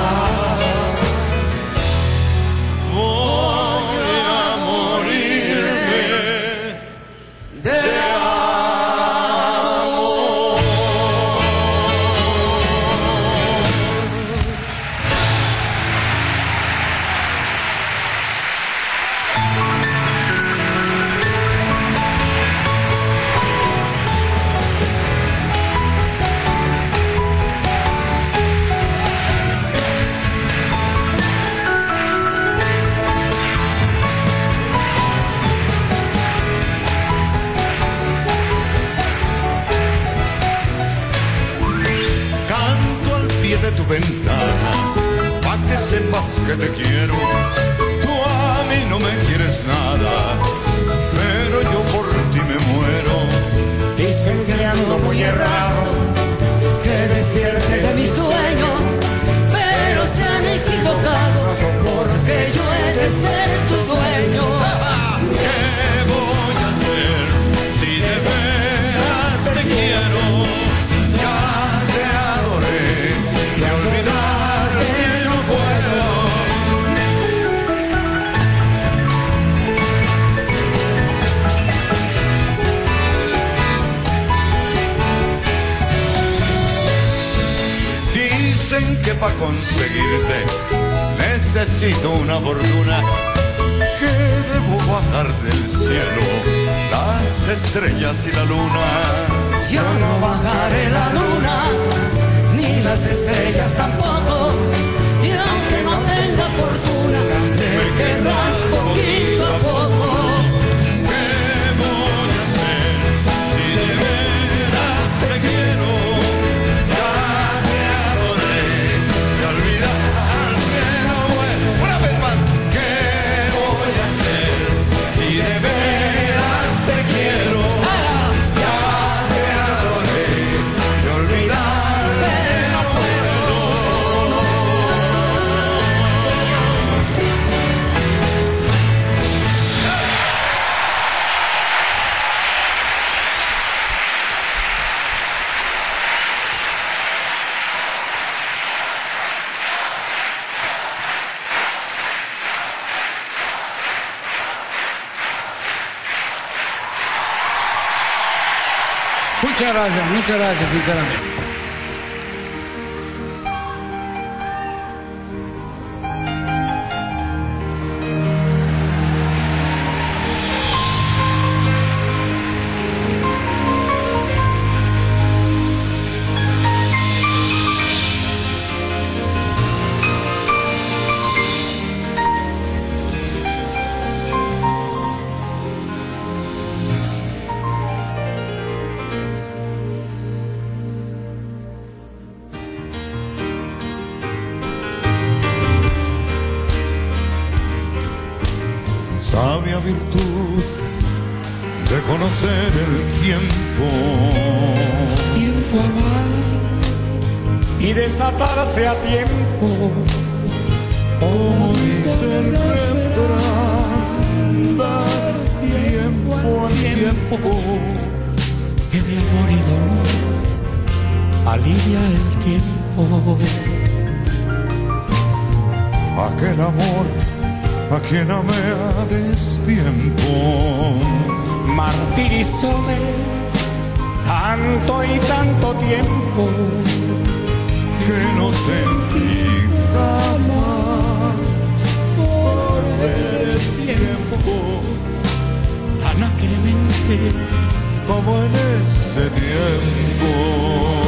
Muchas gracias, sinceramente. virtud de conocer el tiempo. Tiempo a amar y desatarse a tiempo. Como dice el refrán, dar tiempo al tiempo. Que de amor y dolor alivia el tiempo. Aquel amor a quien amé a destiempo. Martirizóme tanto y tanto tiempo que no sentí jamás volver el tiempo tan acremente como en ese tiempo.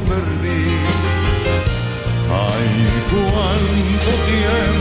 perdí. Ay, cuánto tiempo